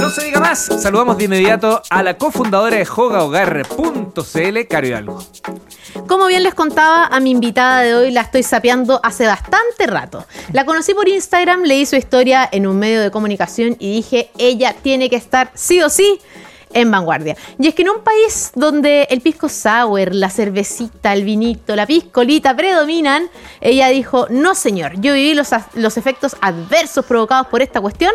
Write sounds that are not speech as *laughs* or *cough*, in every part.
No se diga más, saludamos de inmediato a la cofundadora de jogahogar.cl, Caro Hidalgo. Como bien les contaba, a mi invitada de hoy la estoy sapeando hace bastante rato. La conocí por Instagram, leí su historia en un medio de comunicación y dije, ella tiene que estar sí o sí en vanguardia. Y es que en un país donde el pisco sour, la cervecita, el vinito, la piscolita predominan, ella dijo, no señor, yo viví los, los efectos adversos provocados por esta cuestión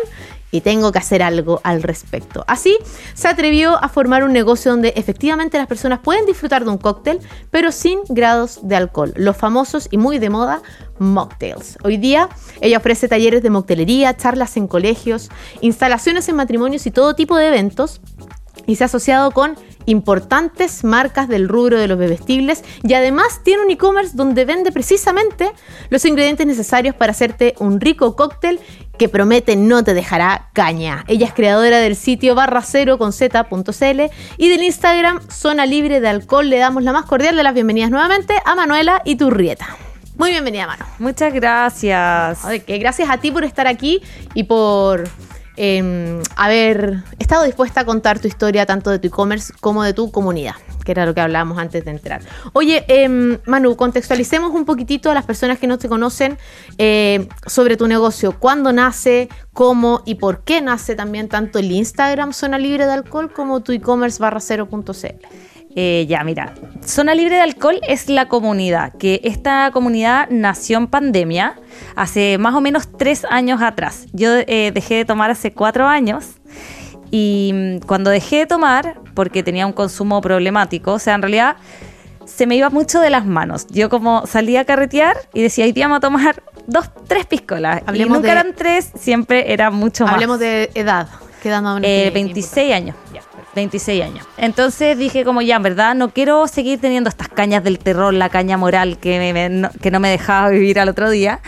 y tengo que hacer algo al respecto. Así se atrevió a formar un negocio donde efectivamente las personas pueden disfrutar de un cóctel, pero sin grados de alcohol, los famosos y muy de moda mocktails. Hoy día ella ofrece talleres de moctelería, charlas en colegios, instalaciones en matrimonios y todo tipo de eventos y se ha asociado con importantes marcas del rubro de los bebestibles y además tiene un e-commerce donde vende precisamente los ingredientes necesarios para hacerte un rico cóctel que promete no te dejará caña. Ella es creadora del sitio barra cero con z.cl y del Instagram Zona Libre de Alcohol. Le damos la más cordial de las bienvenidas nuevamente a Manuela y Turrieta. Muy bienvenida, Mano. Muchas gracias. que gracias a ti por estar aquí y por eh, haber estado dispuesta a contar tu historia tanto de tu e-commerce como de tu comunidad, que era lo que hablábamos antes de entrar. Oye, em, Manu, contextualicemos un poquitito a las personas que no te conocen eh, sobre tu negocio. ¿Cuándo nace? ¿Cómo y por qué nace también tanto el Instagram Zona Libre de Alcohol como tu e-commerce barra cero.cl? Eh, ya, mira, Zona Libre de Alcohol es la comunidad, que esta comunidad nació en pandemia hace más o menos tres años atrás. Yo eh, dejé de tomar hace cuatro años y mm, cuando dejé de tomar, porque tenía un consumo problemático, o sea, en realidad se me iba mucho de las manos. Yo como salía a carretear y decía, hoy día vamos a tomar dos, tres piscolas. Hablemos y nunca eran tres, siempre era mucho más. Hablemos de edad. ¿Qué edad más eh, 26 años. 26 años. Entonces dije como ya, en verdad, no quiero seguir teniendo estas cañas del terror, la caña moral que, no, que no me dejaba vivir al otro día.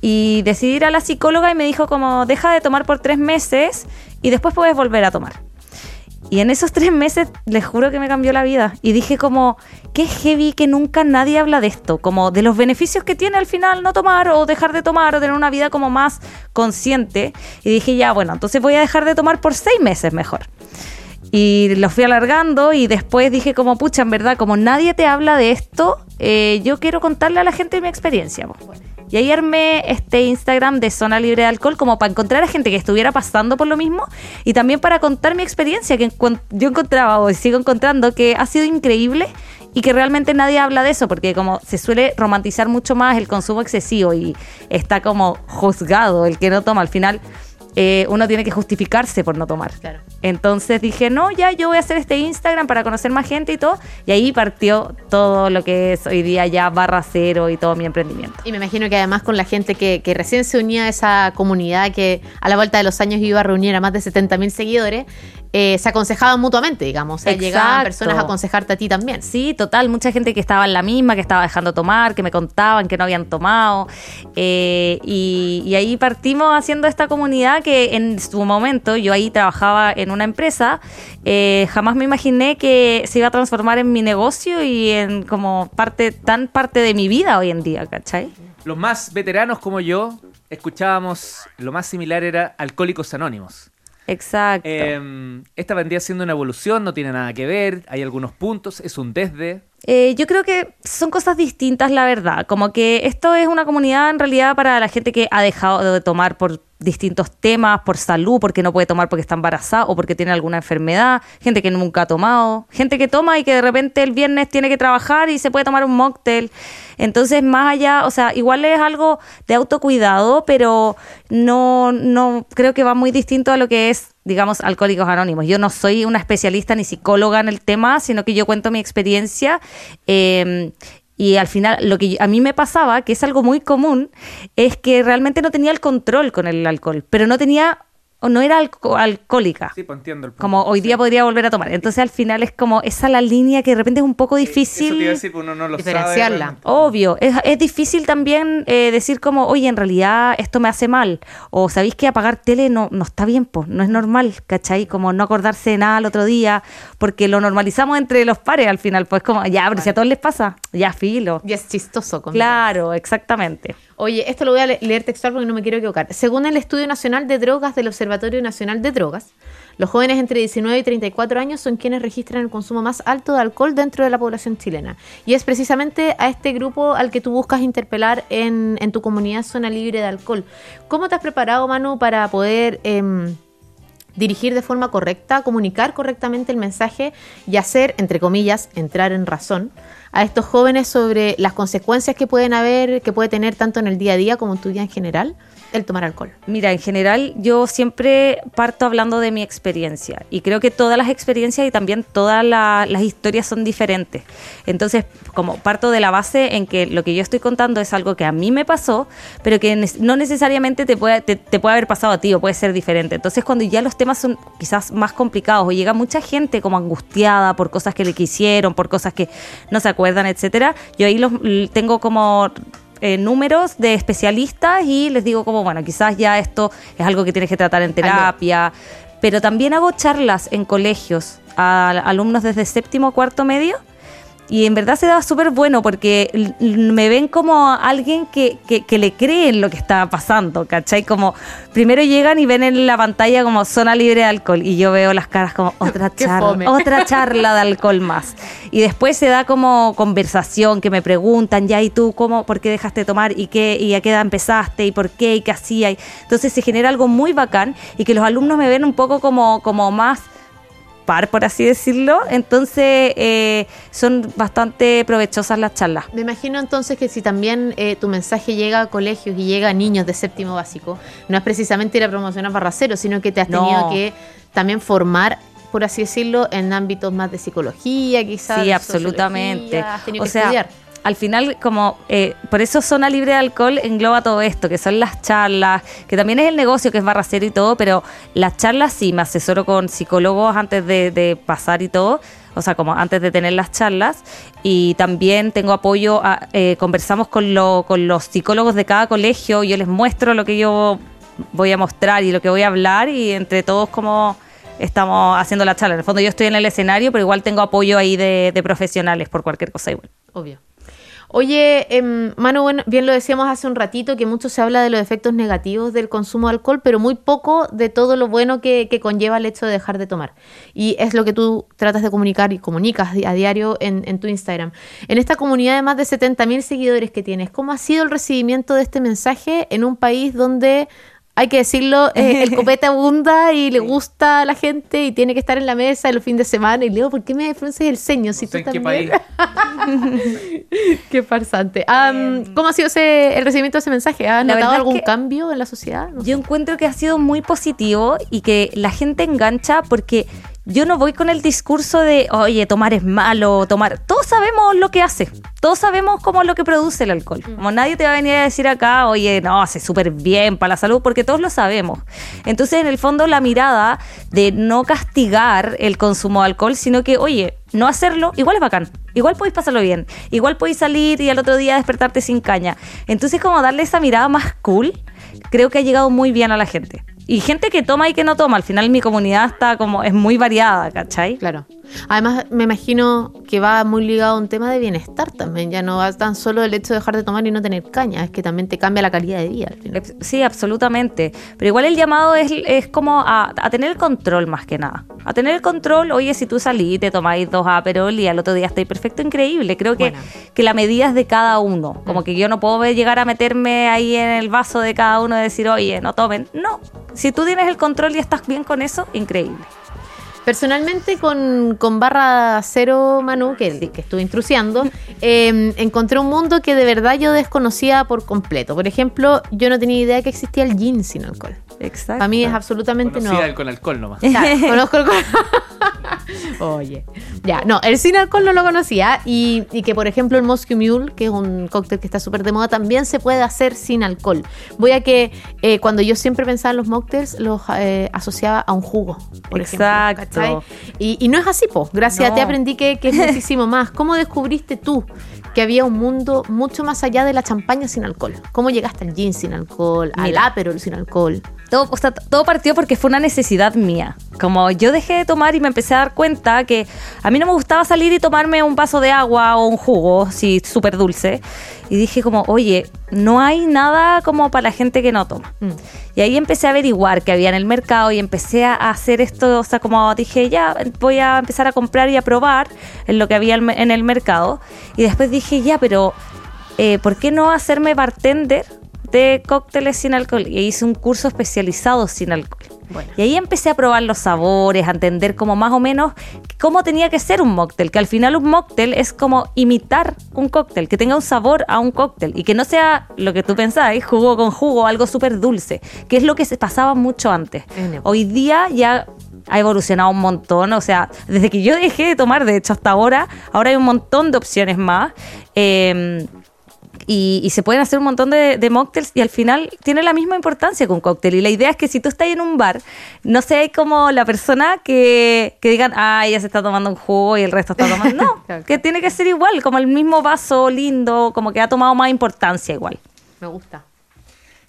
Y decidí ir a la psicóloga y me dijo como, deja de tomar por tres meses y después puedes volver a tomar. Y en esos tres meses, les juro que me cambió la vida. Y dije como, qué heavy que nunca nadie habla de esto, como de los beneficios que tiene al final no tomar o dejar de tomar o tener una vida como más consciente. Y dije, ya, bueno, entonces voy a dejar de tomar por seis meses mejor. Y lo fui alargando y después dije como, pucha, en verdad, como nadie te habla de esto, eh, yo quiero contarle a la gente mi experiencia. Y ahí armé este Instagram de Zona Libre de Alcohol como para encontrar a gente que estuviera pasando por lo mismo y también para contar mi experiencia que yo encontraba o sigo encontrando que ha sido increíble y que realmente nadie habla de eso porque como se suele romantizar mucho más el consumo excesivo y está como juzgado el que no toma al final eh, uno tiene que justificarse por no tomar. Entonces dije, no, ya yo voy a hacer este Instagram para conocer más gente y todo. Y ahí partió todo lo que es hoy día ya barra cero y todo mi emprendimiento. Y me imagino que además con la gente que, recién se unía a esa comunidad que a la vuelta de los años iba a reunir a más de 70 mil seguidores, eh, se aconsejaban mutuamente, digamos. O sea, llegaban personas a aconsejarte a ti también. Sí, total. Mucha gente que estaba en la misma, que estaba dejando tomar, que me contaban que no habían tomado. Eh, y, ahí partimos haciendo esta comunidad que en su momento yo ahí trabajaba en una empresa. Eh, jamás me imaginé que se iba a transformar en mi negocio y en como parte, tan parte de mi vida hoy en día, ¿cachai? Los más veteranos como yo escuchábamos, lo más similar era Alcohólicos Anónimos. Exacto. Em, esta vendría siendo una evolución, no tiene nada que ver, hay algunos puntos, es un desde. Eh, yo creo que son cosas distintas, la verdad. Como que esto es una comunidad en realidad para la gente que ha dejado de tomar por distintos temas, por salud, porque no puede tomar porque está embarazada o porque tiene alguna enfermedad, gente que nunca ha tomado, gente que toma y que de repente el viernes tiene que trabajar y se puede tomar un mocktail. Entonces, más allá, o sea, igual es algo de autocuidado, pero no, no creo que va muy distinto a lo que es, digamos, Alcohólicos Anónimos. Yo no soy una especialista ni psicóloga en el tema, sino que yo cuento mi experiencia. Eh, y al final, lo que a mí me pasaba, que es algo muy común, es que realmente no tenía el control con el alcohol, pero no tenía o no era alcohólica. Sí, pues entiendo. como hoy día podría volver a tomar. Entonces al final es como esa la línea que de repente es un poco difícil. Eso te decir, pues, uno no lo diferenciarla. Obvio. Es, es, difícil también eh, decir como, oye, en realidad esto me hace mal. O sabéis que apagar tele no, no está bien, pues, no es normal, ¿cachai? Como no acordarse de nada el otro día, porque lo normalizamos entre los pares al final. Pues como, ya, pero si a todos les pasa, ya filo. Y es chistoso. Claro, exactamente. Oye, esto lo voy a le- leer textual porque no me quiero equivocar. Según el Estudio Nacional de Drogas del Observatorio Nacional de Drogas, los jóvenes entre 19 y 34 años son quienes registran el consumo más alto de alcohol dentro de la población chilena. Y es precisamente a este grupo al que tú buscas interpelar en, en tu comunidad zona libre de alcohol. ¿Cómo te has preparado, Manu, para poder... em, dirigir de forma correcta, comunicar correctamente el mensaje y hacer, entre comillas, entrar en razón a estos jóvenes sobre las consecuencias que pueden haber, que puede tener tanto en el día a día como en tu vida en general, el tomar alcohol. Mira, en general yo siempre parto hablando de mi experiencia y creo que todas las experiencias y también todas la- las historias son diferentes. Entonces, como parto de la base en que lo que yo estoy contando es algo que a mí me pasó, pero que no necesariamente te puede, te, puede haber pasado a ti o puede ser diferente. Entonces, cuando ya los temas son quizás más complicados o llega mucha gente como angustiada por cosas que le quisieron, por cosas que no se acuerdan, etcétera, yo ahí los tengo como eh, números de especialistas y les digo como, bueno, quizás ya esto es algo que tienes que tratar en terapia, pero también hago charlas en colegios a alumnos desde séptimo, cuarto medio. Y en verdad se da súper bueno porque me ven como alguien que, que, que le cree en lo que está pasando, ¿cachai? Como primero llegan y ven en la pantalla como zona libre de alcohol y yo veo las caras como *laughs* otra charla, *laughs* otra charla de alcohol más. Y después se da como conversación que me preguntan, ya, ¿y tú cómo, por qué dejaste de tomar? ¿Y qué, y a qué edad empezaste? ¿Y por qué? ¿Y qué hacía? Entonces se genera algo muy bacán y que los alumnos me ven un poco como, como más par, por así decirlo. Entonces eh, son bastante provechosas las charlas. Me imagino entonces que si también eh, tu mensaje llega a colegios y llega a niños de séptimo básico, no es precisamente ir a promocionar barracero, sino que te has No. tenido que también formar, por así decirlo, en ámbitos más de psicología, quizás. Sí, absolutamente. Has tenido O que sea, estudiar. Al final, como eh, por eso zona libre de alcohol engloba todo esto, que son las charlas, que también es el negocio, que es barra cero y todo, pero las charlas sí, me asesoro con psicólogos antes de, de pasar y todo. O sea, como antes de tener las charlas. Y también tengo apoyo, a- eh, conversamos con, lo- con los psicólogos de cada colegio, yo les muestro lo que yo voy a mostrar y lo que voy a hablar y entre todos como estamos haciendo la charla. En el fondo yo estoy en el escenario, pero igual tengo apoyo ahí de, de profesionales por cualquier cosa igual. Obvio. Oye, em, Manu, bueno, bien lo decíamos hace un ratito, que mucho se habla de los efectos negativos del consumo de alcohol, pero muy poco de todo lo bueno que, conlleva el hecho de dejar de tomar. Y es lo que tú tratas de comunicar y comunicas a diario en, en tu Instagram. En esta comunidad de más de 70.000 seguidores que tienes, ¿cómo ha sido el recibimiento de este mensaje en un país donde... Hay que decirlo, eh, el *laughs* copete abunda y le gusta a la gente y tiene que estar en la mesa el fin de semana. Y Leo, ¿por qué me frunces el ceño? Si sé tú en qué también? país. *laughs* Qué farsante. Am, ¿Cómo ha sido ese, el recibimiento de ese mensaje? ¿Has La notado es algún que- cambio en la sociedad? No sé. Yo encuentro que ha sido muy positivo y que la gente engancha porque yo no voy con el discurso de, oye, tomar es malo, tomar. Todos sabemos lo que hace. Todos sabemos cómo es lo que produce el alcohol. Como nadie te va a venir a decir acá, oye, no, hace súper bien para la salud, porque todos lo sabemos. Entonces, en el fondo, la mirada de no castigar el consumo de alcohol, sino que, oye, no hacerlo, igual es bacán. Igual podéis pasarlo bien. Igual podéis salir y al otro día despertarte sin caña. Entonces, como darle esa mirada más cool, creo que ha llegado muy bien a la gente. Y gente que toma y que no toma. Al final mi comunidad está como, es muy variada, ¿cachai? Claro. Además, me imagino que va muy ligado a un tema de bienestar también. Ya no va tan solo el hecho de dejar de tomar y no tener caña, es que también te cambia la calidad de vida al final. Ex- Sí, absolutamente. Pero igual el llamado es, es como a, a tener el control más que nada. A tener el control, oye, si tú salís, te tomáis dos Aperol y al otro día estáis perfecto, increíble. Creo que, Bueno. que la medida es de cada uno. Como que yo no puedo llegar a meterme ahí en el vaso de cada uno y decir, oye, no tomen. No. Si tú tienes el control y estás bien con eso, increíble. Personalmente, con, con Barra Cero Manu, que, que estuve intrusiando, eh, encontré un mundo que de verdad yo desconocía por completo. Por ejemplo, yo no tenía idea que existía el gin sin alcohol. Exacto. Para mí es absolutamente Conocida nuevo. el con alcohol nomás. Claro, *laughs* conozco el *laughs* Oye, ya, no, el sin alcohol no lo conocía y, y que por ejemplo el Moscow Mule, que es un cóctel que está súper de moda, también se puede hacer sin alcohol. Voy a que eh, cuando yo siempre pensaba en los mocktails, los eh, asociaba a un jugo, por Exacto. Y, y no es así, po. Gracias a ti No. aprendí que, que es *laughs* muchísimo más. ¿Cómo descubriste tú que había un mundo mucho más allá de la champaña sin alcohol? ¿Cómo llegaste al gin sin alcohol, al Mira. Aperol sin alcohol? Todo, o sea, todo partió porque fue una necesidad mía. Como yo dejé de tomar y me empecé a dar cuenta que a mí no me gustaba salir y tomarme un vaso de agua o un jugo, sí, súper dulce. Y dije como, oye, no hay nada como para la gente que no toma. Mm. Y ahí empecé a averiguar qué había en el mercado y empecé a hacer esto, o sea, como dije, ya voy a empezar a comprar y a probar en lo que había en en el mercado. Y después dije, ya, pero eh, ¿por qué no hacerme bartender de cócteles sin alcohol? Y hice un curso especializado sin alcohol. Bueno. Y ahí empecé a probar los sabores, a entender como más o menos cómo tenía que ser un mocktail, que al final un mocktail es como imitar un cóctel, que tenga un sabor a un cóctel y que no sea lo que tú pensabas, jugo con jugo, algo súper dulce, que es lo que se pasaba mucho antes. Hoy día ya ha evolucionado un montón, o sea, desde que yo dejé de tomar, de hecho hasta ahora, ahora hay un montón de opciones más. Eh, y, y se pueden hacer un montón de, de mocktails y al final tiene la misma importancia que un cóctel. Y la idea es que si tú estás en un bar, no seas como la persona que, que digan, ah, ella se está tomando un jugo y el resto está tomando. *laughs* No, Claro. que tiene que ser igual, como el mismo vaso lindo, como que ha tomado más importancia igual. Me gusta.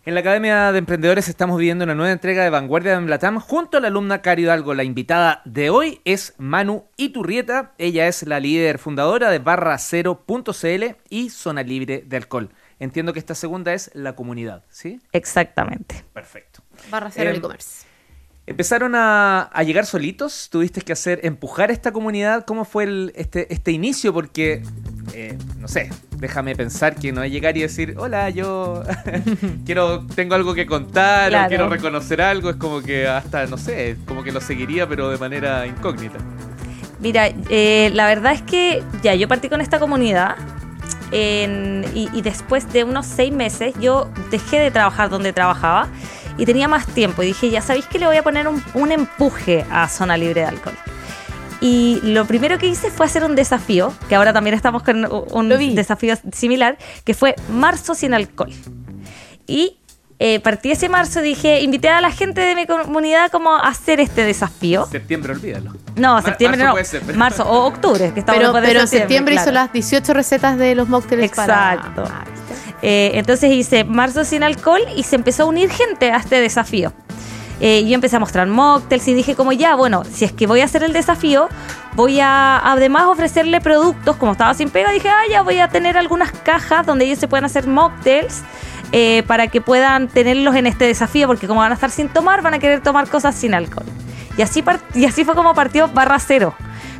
En la Academia de Emprendedores estamos viviendo una nueva entrega de Vanguardia de Emblatam junto a la alumna Cari Hidalgo. La invitada de hoy es Manu Iturrieta. Ella es la líder fundadora de barra0.cl y Zona Libre de Alcohol. Entiendo que esta segunda es la comunidad, ¿sí? Exactamente. Perfecto. Barra cero Em, e-commerce. ¿Empezaron a, a llegar solitos? ¿Tuviste que hacer, empujar esta comunidad? ¿Cómo fue el- este, este inicio? Porque, eh, no sé, déjame pensar que no es llegar y decir, hola, yo *laughs* quiero, tengo algo que contar Claro. o quiero reconocer algo. Es como que hasta, no sé, como que lo seguiría, pero de manera incógnita. Mira, eh, la verdad es que ya yo partí con esta comunidad en- y, y después de unos seis meses yo dejé de trabajar donde trabajaba y tenía más tiempo y dije, ya sabéis que le voy a poner un, un empuje a Zona Libre de Alcohol. Y lo primero que hice fue hacer un desafío, que ahora también estamos con un desafío similar, que fue Marzo sin alcohol. Y eh, partí ese marzo, dije, invité a la gente de mi comunidad como a hacer este desafío. Septiembre, olvídalo. No, Mar- septiembre marzo no. puede ser, pero- *laughs* Marzo o octubre, que estamos Pero, pero en septiembre hizo las 18 recetas de los mocktails. Exacto. Ah. Eh, entonces hice marzo sin alcohol y se empezó a unir gente a este desafío. Eh, yo empecé a mostrar mocktails y dije como ya, bueno, si es que voy a hacer el desafío, voy a además ofrecerle productos, como estaba sin pega, dije, ah, ya voy a tener algunas cajas donde ellos se puedan hacer mocktails eh, para que puedan tenerlos en este desafío, porque como van a estar sin tomar, van a querer tomar cosas sin alcohol. Y así, y así fue como partió barra cero,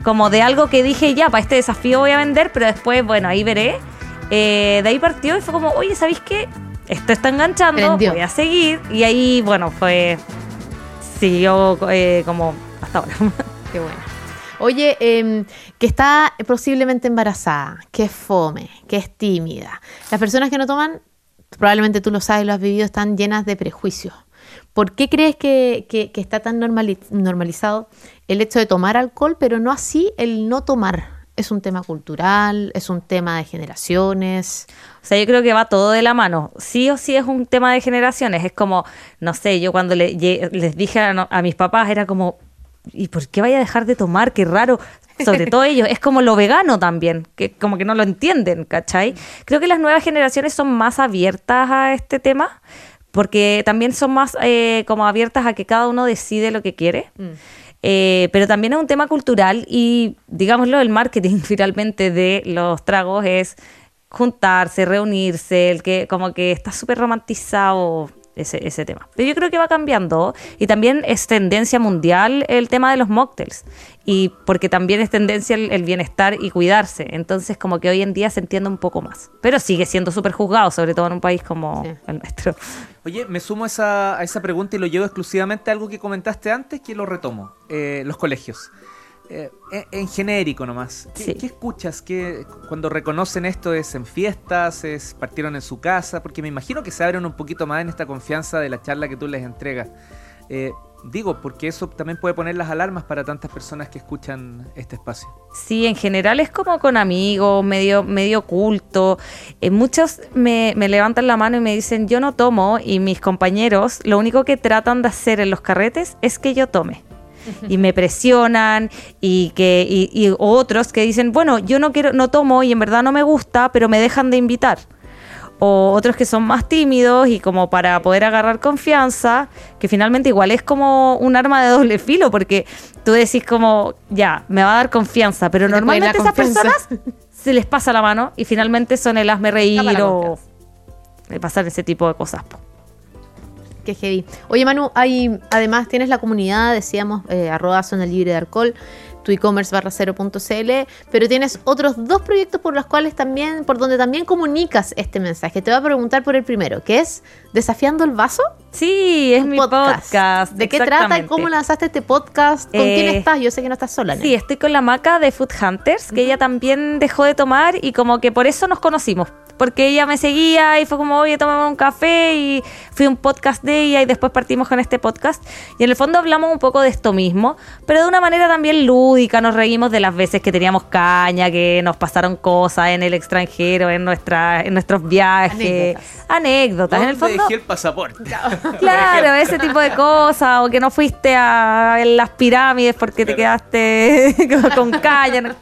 como de algo que dije, ya, para este desafío voy a vender, pero después, bueno, ahí veré. Eh, de ahí partió y fue como, oye, ¿sabéis qué? Esto está enganchando, Prendió. voy a seguir. Y ahí, bueno, fue. Siguió eh, como hasta ahora. *laughs* Qué bueno. Oye, em, que está posiblemente embarazada, que es fome, que es tímida. Las personas que no toman, probablemente tú lo sabes, lo has vivido, están llenas de prejuicios. ¿Por qué crees que, que- está tan normali- normalizado el hecho de tomar alcohol, pero no así el no tomar? Es un tema cultural, es un tema de generaciones. O sea, yo creo que va todo de la mano. Sí o sí es un tema de generaciones. Es como, no sé, yo cuando le- les dije a, a mis papás era como, ¿y por qué vaya a dejar de tomar? Qué raro. Sobre todo ellos, es como lo vegano también, que como que no lo entienden, ¿cachai? Creo que las nuevas generaciones son más abiertas a este tema, porque también son más eh, como abiertas a que cada uno decide lo que quiere. Eh, pero también es un tema cultural y, digámoslo, el marketing *laughs* finalmente de los tragos es juntarse, reunirse, el que como que está súper romantizado ese, ese tema. Pero yo creo que va cambiando y también es tendencia mundial el tema de los mocktails y porque también es tendencia el, el bienestar y cuidarse. Entonces como que hoy en día se entiende un poco más. Pero sigue siendo súper juzgado, sobre todo en un país como Sí. el nuestro. Oye, me sumo a esa, a esa pregunta y lo llevo exclusivamente a algo que comentaste antes, que lo retomo. Eh, los colegios. Eh, en, en genérico nomás. ¿Qué, Sí. qué escuchas? ¿Qué, cuando reconocen esto es en fiestas? ¿Es partieron en su casa? Porque me imagino que se abren un poquito más en esta confianza de la charla que tú les entregas. Eh, digo, porque eso también puede poner las alarmas para tantas personas que escuchan este espacio. Sí, en general es como con amigos, medio, medio culto. Eh, muchos me, me levantan la mano y me dicen, yo no tomo, y mis compañeros lo único que tratan de hacer en los carretes es que yo tome. Y me presionan y que y, y otros que dicen, bueno, yo no quiero, no tomo y en verdad no me gusta, pero me dejan de invitar. o otros que son más tímidos y como para poder agarrar confianza, que finalmente igual es como un arma de doble filo, porque tú decís como, ya, me va a dar confianza, pero normalmente esas personas se les pasa la mano y finalmente son el hazme reír o pasar ese tipo de cosas. po. Qué heavy. Oye, Manu, hay, además tienes la comunidad, decíamos, eh, arroba zona libre de alcohol, tu e-commerce barra cero punto CL, pero tienes otros dos proyectos por los cuales también, por donde también comunicas este mensaje. Te voy a preguntar por el primero, que es Desafiando el Vaso. Sí, es mi podcast. ¿De qué trata y cómo lanzaste este podcast? ¿Con Eh, quién estás? Yo sé que no estás sola. ¿no? Sí, estoy con la maca de Food Hunters, que ella también dejó de tomar y como que por eso nos conocimos. Porque ella me seguía y fue como, oye, tomamos un café y fui a un podcast de ella y después partimos con este podcast. Y en el fondo hablamos un poco de esto mismo, pero de una manera también lúdica. Nos reímos de las veces que teníamos caña, que nos pasaron cosas en el extranjero, en, nuestra, en nuestros viajes. Anécdotas. Anécdotas. En el ¿Dónde fondo, dejé el pasaporte? *laughs* Claro, ese tipo de cosas, o que no fuiste a las pirámides porque te quedaste con- *laughs* con caña, no-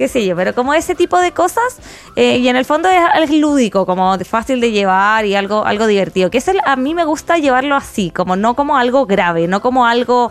qué sé yo, pero como ese tipo de cosas, eh, y en el fondo es, es lúdico, como fácil de llevar y algo, algo divertido, que es el- a mí me gusta llevarlo así, como no como algo grave, no como algo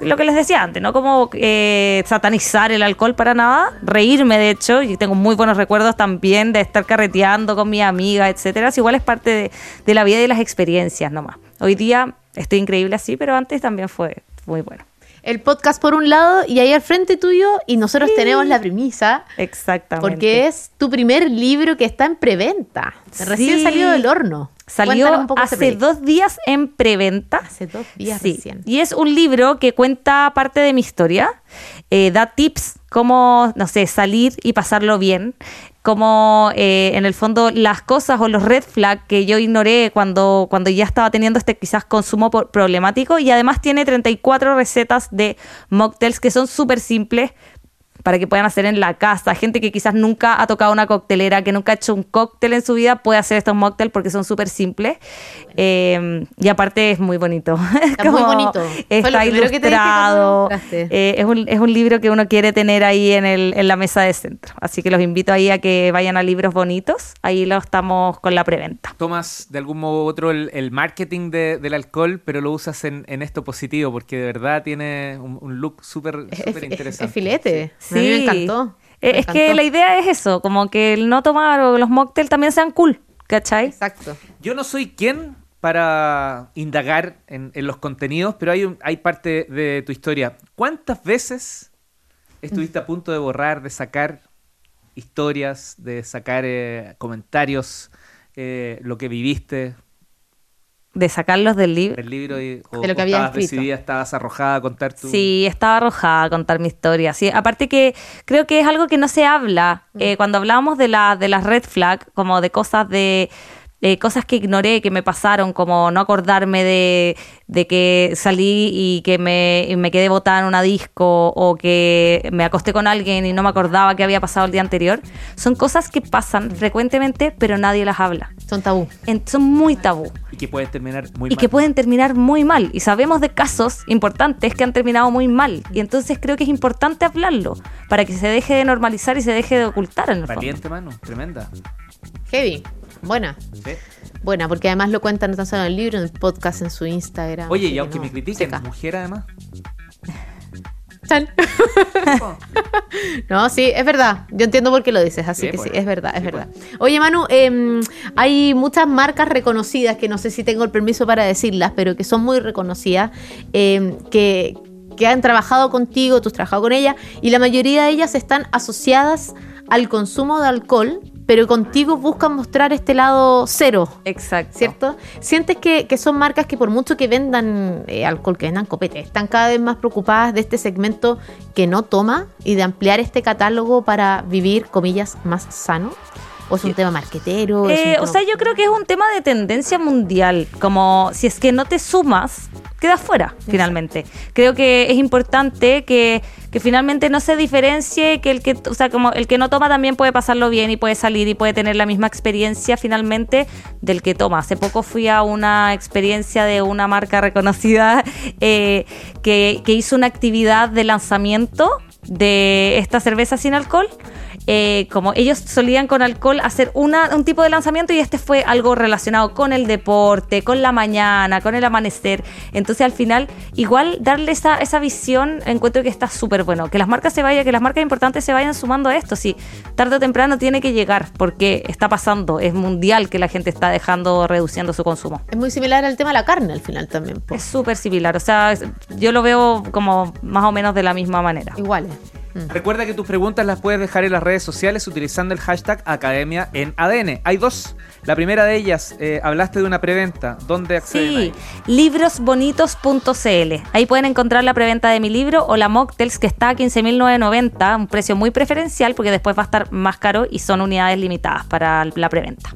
lo que les decía antes, no como eh, satanizar el alcohol para nada, reírme de hecho, y tengo muy buenos recuerdos también de estar carreteando con mi amiga, etcétera, igual es parte de, de la vida y de las experiencias nomás. Hoy día estoy increíble así, pero antes también fue muy bueno. El podcast por un lado y ahí al frente tuyo y nosotros tenemos la premisa Exactamente. porque es tu primer libro que está en preventa. Recién Sí. salido del horno. Salió hace dos días en preventa. Hace dos días Sí. recién. Y es un libro que cuenta parte de mi historia, eh, da tips cómo, no sé, salir y pasarlo bien, cómo eh, en el fondo las cosas o los red flags que yo ignoré cuando, cuando ya estaba teniendo este quizás consumo por- problemático. Y además tiene 34 recetas de mocktails que son súper simples para que puedan hacer en la casa. Gente que quizás nunca ha tocado una coctelera, que nunca ha hecho un cóctel en su vida, puede hacer estos mocktails porque son súper simples. Eh, y aparte es muy bonito. *laughs* Está muy bonito. Fue lo Está que ilustrado. Eh, es, un, es un libro que uno quiere tener ahí en, el, en la mesa de centro. Así que los invito ahí a que vayan a Libros Bonitos. Ahí lo estamos con la preventa. Tomas de algún modo u otro el, el marketing de- del alcohol, pero lo usas en, en esto positivo, porque de verdad tiene un, un look súper Es, súper es- interesante. es filete. A mí me encantó. Eh, Me es que la idea es eso, como que el no tomar o los mocktails también sean cool, ¿cachai? Exacto. Yo no soy quien para indagar en, en los contenidos, pero hay, un- hay parte de tu historia. ¿Cuántas veces estuviste a punto de borrar, de sacar historias, de sacar eh, comentarios, eh, lo que viviste De sacarlos del libro. del libro y, o, De lo que o habías estabas escrito. decidida, estabas arrojada a contar tu... Sí, estaba arrojada a contar mi historia. Sí, aparte que creo que es algo que no se habla. Eh, cuando hablábamos de, la, de las red flag, como de cosas de eh, cosas que ignoré, que me pasaron, como no acordarme de, de que salí y que me, y me quedé botada en una disco o que me acosté con alguien y no me acordaba qué había pasado el día anterior, son cosas que pasan frecuentemente, pero nadie las habla. Son tabú. En- son muy tabú que puedes terminar muy y mal. que pueden terminar muy mal. Y sabemos de casos importantes que han terminado muy mal. Y entonces creo que es importante hablarlo para que se deje de normalizar y se deje de ocultar en el fondo. Valiente, mano. Tremenda. Heavy. Buena. Sí. Buena, porque además lo cuentan no tan solo en el libro, en el podcast, en su Instagram. Oye, y que aunque no, me critiquen, seca. mujer además. Chan. *laughs* no, sí, es verdad. Yo entiendo por qué lo dices, así Sí, que pues. sí, es verdad, es Sí, verdad. Oye, Manu, em, hay muchas marcas reconocidas que no sé si tengo el permiso para decirlas, pero que son muy reconocidas, em, que, que han trabajado contigo, tú has trabajado con ellas, y la mayoría de ellas están asociadas al consumo de alcohol, pero contigo buscan mostrar este lado cero. Exacto. ¿Cierto? ¿Sientes que, que son marcas que por mucho que vendan eh, alcohol, que vendan copete, están cada vez más preocupadas de este segmento que no toma y de ampliar este catálogo para vivir, comillas, más sano? ¿O es un tema marquetero? ¿Es un Eh, o tema- sea, yo creo que es un tema de tendencia mundial. Como si es que no te sumas, quedas fuera, finalmente. Creo que es importante que, que finalmente no se diferencie, que el que, o sea, como el que no toma también puede pasarlo bien y puede salir y puede tener la misma experiencia finalmente del que toma. Hace poco fui a una experiencia de una marca reconocida *laughs* eh, que, que hizo una actividad de lanzamiento de esta cerveza sin alcohol. Eh, como ellos solían con alcohol hacer una, un tipo de lanzamiento y este fue algo relacionado con el deporte, con la mañana, con el amanecer. Entonces al final, igual darle esa, esa visión, encuentro que está súper bueno. Que las marcas se vayan, que las marcas importantes se vayan sumando a esto. Sí, tarde o temprano tiene que llegar porque está pasando, es mundial que la gente está dejando, reduciendo su consumo. Es muy similar al tema de la carne al final también. po. Es súper similar, o sea, yo lo veo como más o menos de la misma manera. Iguales. Mm. Recuerda que tus preguntas las puedes dejar en las redes sociales utilizando el hashtag Academia en ADN. Hay dos. La primera de ellas, eh, hablaste de una preventa. ¿Dónde acceden Sí, librosbonitos.cl. Ahí pueden encontrar la preventa de mi libro o la Mocktails que está a 15.990, un precio muy preferencial porque después va a estar más caro y son unidades limitadas para la preventa.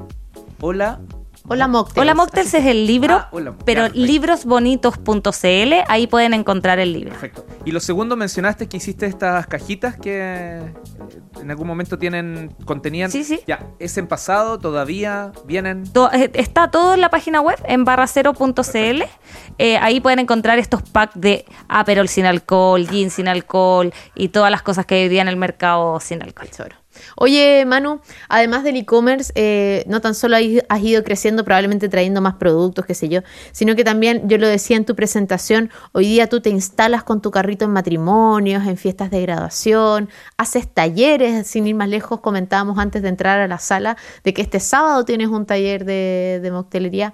Hola. Hola, Mocktails. Hola Mocktails es el libro, Ah, hola. pero librosbonitos.cl, ahí pueden encontrar el libro. Perfecto. Y lo segundo, mencionaste que hiciste estas cajitas que eh, en algún momento tienen, contenían. Sí, sí. Ya, ¿es en pasado? ¿Todavía? ¿Vienen? To- eh, Está todo en la página web, en barracero.cl. Eh, ahí pueden encontrar estos packs de Aperol sin alcohol, gin sin alcohol y todas las cosas que hay hoy día en el mercado sin alcohol. Tesoro. Oye, Manu, además del e-commerce, eh, no tan solo has ido- creciendo, probablemente trayendo más productos, qué sé yo, sino que también, yo lo decía en tu presentación, hoy día tú te instalas con tu carrito en matrimonios, en fiestas de graduación, haces talleres, sin ir más lejos, comentábamos antes de entrar a la sala de que este sábado tienes un taller de, de moctelería.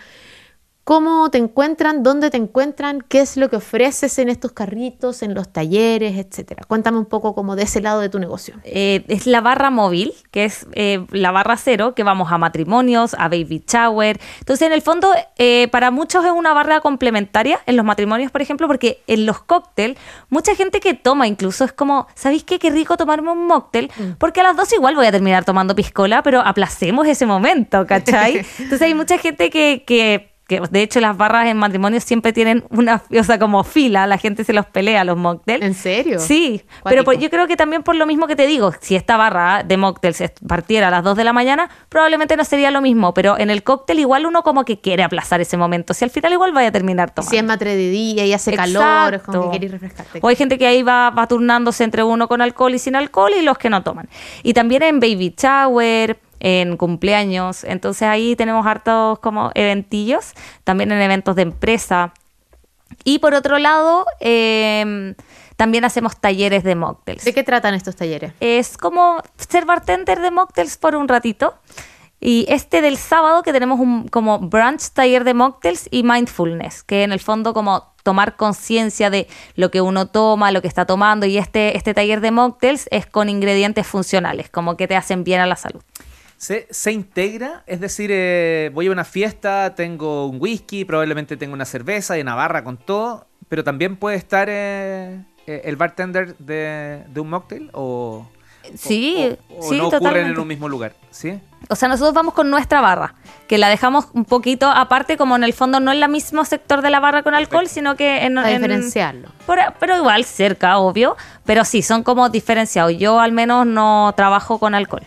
¿Cómo te encuentran? ¿Dónde te encuentran? ¿Qué es lo que ofreces en estos carritos, en los talleres, etcétera? Cuéntame un poco como de ese lado de tu negocio. Eh, es la barra móvil, que es eh, la barra cero, que vamos a matrimonios, a baby shower. Entonces, en el fondo, eh, para muchos es una barra complementaria en los matrimonios, por ejemplo, porque en los cócteles, mucha gente que toma incluso es como, ¿sabéis qué? Qué rico tomarme un mocktail, porque a las dos igual voy a terminar tomando piscola, pero aplacemos ese momento, ¿cachai? *laughs* Entonces, hay mucha gente que... que que de hecho las barras en matrimonios siempre tienen una, *laughs* o sea, como fila, la gente se los pelea los mocktails. ¿En serio? Sí, pero por- yo creo que también por lo mismo que te digo, si esta barra de mocktails partiera a las 2 de la mañana, probablemente no sería lo mismo, pero en el cóctel igual uno como que quiere aplazar ese momento, si al final igual vaya a terminar tomando. si es más de día y hace calor, es como que querés refrescarte. O hay gente que ahí va, va turnándose entre uno con alcohol y sin alcohol y los que no toman. Y también en baby shower, en cumpleaños. Entonces ahí tenemos hartos como eventillos, también en eventos de empresa. Y por otro lado, eh, también hacemos talleres de mocktails. ¿De qué tratan estos talleres? Es como ser bartender de mocktails por un ratito. Y este del sábado que tenemos un como brunch taller de mocktails y mindfulness, que en el fondo como tomar conciencia de lo que uno toma, lo que está tomando y este este taller de mocktails es con ingredientes funcionales, como que te hacen bien a la salud. ¿Se, se integra? Es decir, eh, voy a una fiesta, tengo un whisky, probablemente tengo una cerveza y una barra con todo, pero también puede estar eh, eh, el bartender de, de un mocktail o, Sí, o- o sí, no ocurren totalmente. en un mismo lugar, ¿sí? O sea, nosotros vamos con nuestra barra, que la dejamos un poquito aparte, como en el fondo no en el mismo sector de la barra con alcohol, sino que en, Para en- diferenciarlo. Por- pero igual cerca, obvio. Pero sí, son como diferenciados. Yo al menos no trabajo con alcohol.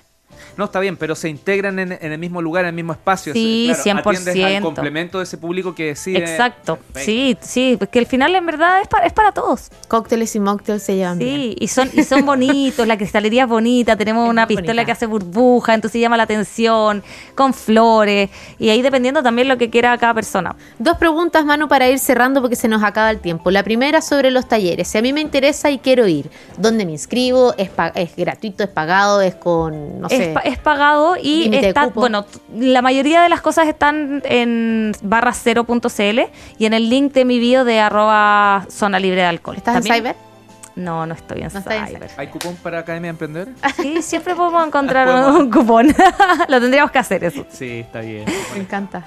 No, está bien, pero se integran en, en el mismo lugar, en el mismo espacio. Sí, Claro, atiendes 100%. al complemento de ese público que decide. Exacto. Perfecto. Sí, sí, porque al final en verdad es para, es para todos. Cócteles y mocktails se llevan bien. Sí, y son, y son *laughs* bonitos, la cristalería es bonita, tenemos Es una pistola bonita. que hace burbuja, entonces llama la atención, con flores, y ahí dependiendo también lo que quiera cada persona. Dos preguntas, Manu, para ir cerrando porque se nos acaba el tiempo. La primera sobre los talleres. Si a mí me interesa y quiero ir, ¿dónde me inscribo? ¿Es, pa- es gratuito? ¿Es pagado? ¿Es con, no es, sé? Es pagado y límite está, bueno, la mayoría de las cosas están en barra cero.cl y en el link de mi bio de arroba zona libre de alcohol. ¿Estás en Cyber? No, no estoy en No estás en Cyber. ¿Hay cupón para Academia de Emprender? Sí, siempre podemos *laughs* encontrar Podemos. un cupón. *laughs* Lo tendríamos que hacer eso. Sí, está bien. Me encanta.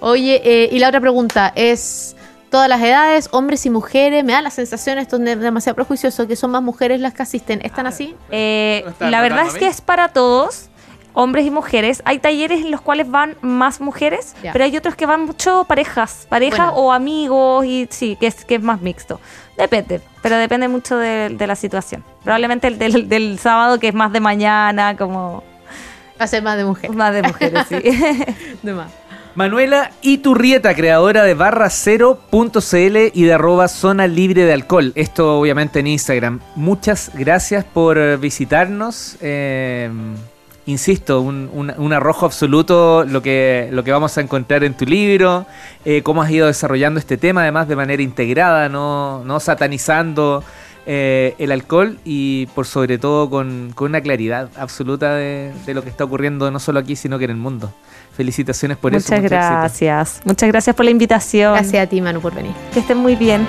Oye, eh, y la otra pregunta es... Todas las edades, hombres y mujeres, me da la sensación, esto es demasiado prejuicioso, que son más mujeres las que asisten. ¿Están así? Eh, ¿No está la verdad es que es para todos, hombres y mujeres. Hay talleres en los cuales van más mujeres, pero hay otros que van mucho parejas, parejas Bueno. o amigos, y sí, que es, que es más mixto. Depende, pero depende mucho de, de la situación. Probablemente el del, del sábado, que es más de mañana, como Va a ser más de mujeres. más de mujeres, sí. *laughs* De más. Manuela Iturrieta, creadora de barra0.cl y de arroba zona libre de alcohol. Esto obviamente en Instagram. Muchas gracias por visitarnos. Eh, insisto, un, un- un arrojo absoluto lo que, lo que vamos a encontrar en tu libro, eh, cómo has ido desarrollando este tema además de manera integrada, no, no satanizando eh, el alcohol y por sobre todo con, con una claridad absoluta de, de lo que está ocurriendo no solo aquí, sino que en el mundo. Felicitaciones por eso. Muchas mucho éxito. gracias. Muchas gracias por la invitación. Gracias a ti, Manu, por venir. Que estén muy bien.